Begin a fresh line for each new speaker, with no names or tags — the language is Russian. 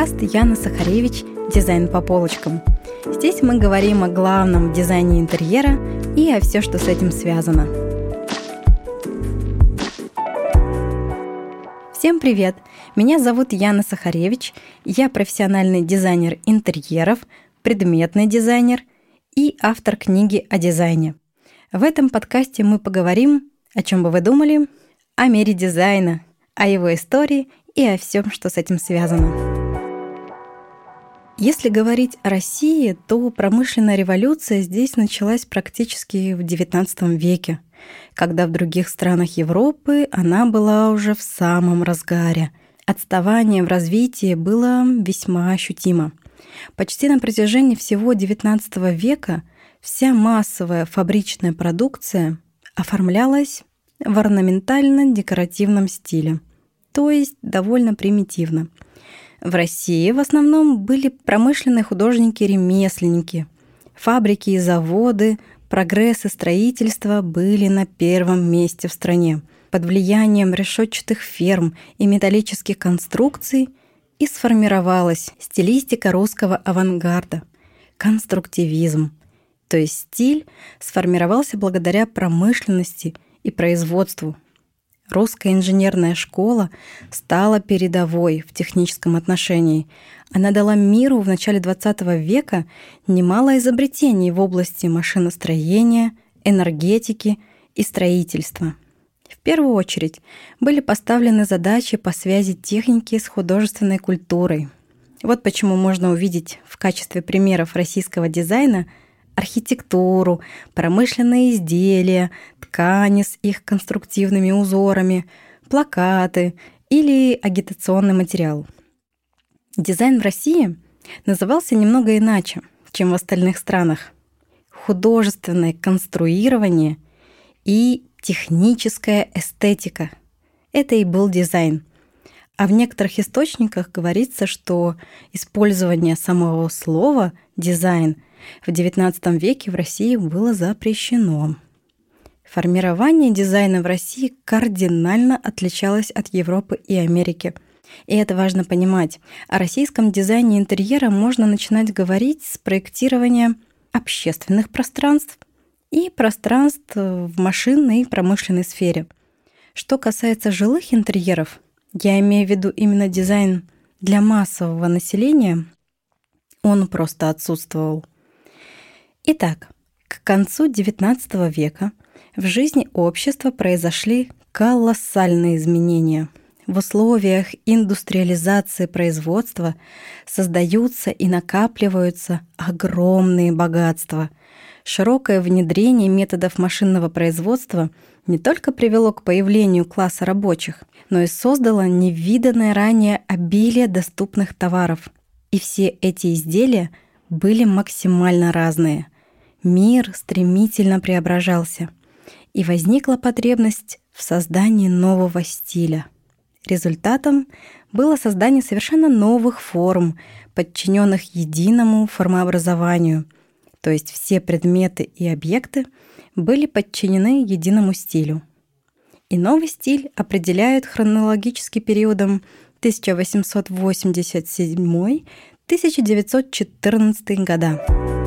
подкаст Яна Сахаревич «Дизайн по полочкам». Здесь мы говорим о главном дизайне интерьера и о все, что с этим связано. Всем привет! Меня зовут Яна Сахаревич. Я профессиональный дизайнер интерьеров, предметный дизайнер и автор книги о дизайне. В этом подкасте мы поговорим, о чем бы вы думали, о мире дизайна, о его истории и о всем, что с этим связано. Если говорить о России, то промышленная революция здесь началась практически в XIX веке, когда в других странах Европы она была уже в самом разгаре. Отставание в развитии было весьма ощутимо. Почти на протяжении всего XIX века вся массовая фабричная продукция оформлялась в орнаментально-декоративном стиле – то есть довольно примитивно. В России в основном были промышленные художники-ремесленники. Фабрики и заводы, прогресс и строительство были на первом месте в стране. Под влиянием решетчатых ферм и металлических конструкций и сформировалась стилистика русского авангарда – конструктивизм. То есть стиль сформировался благодаря промышленности и производству – Русская инженерная школа стала передовой в техническом отношении. Она дала миру в начале XX века немало изобретений в области машиностроения, энергетики и строительства. В первую очередь были поставлены задачи по связи техники с художественной культурой. Вот почему можно увидеть в качестве примеров российского дизайна – архитектуру, промышленные изделия, ткани с их конструктивными узорами, плакаты или агитационный материал. Дизайн в России назывался немного иначе, чем в остальных странах. Художественное конструирование и техническая эстетика. Это и был дизайн. А в некоторых источниках говорится, что использование самого слова «дизайн» в XIX веке в России было запрещено. Формирование дизайна в России кардинально отличалось от Европы и Америки. И это важно понимать. О российском дизайне интерьера можно начинать говорить с проектирования общественных пространств и пространств в машинной и промышленной сфере. Что касается жилых интерьеров, я имею в виду именно дизайн для массового населения, он просто отсутствовал. Итак, к концу XIX века в жизни общества произошли колоссальные изменения. В условиях индустриализации производства создаются и накапливаются огромные богатства. Широкое внедрение методов машинного производства не только привело к появлению класса рабочих, но и создало невиданное ранее обилие доступных товаров. И все эти изделия были максимально разные. Мир стремительно преображался, и возникла потребность в создании нового стиля. Результатом было создание совершенно новых форм, подчиненных единому формообразованию, то есть все предметы и объекты были подчинены единому стилю. И новый стиль определяют хронологически периодом 1887-1914 года.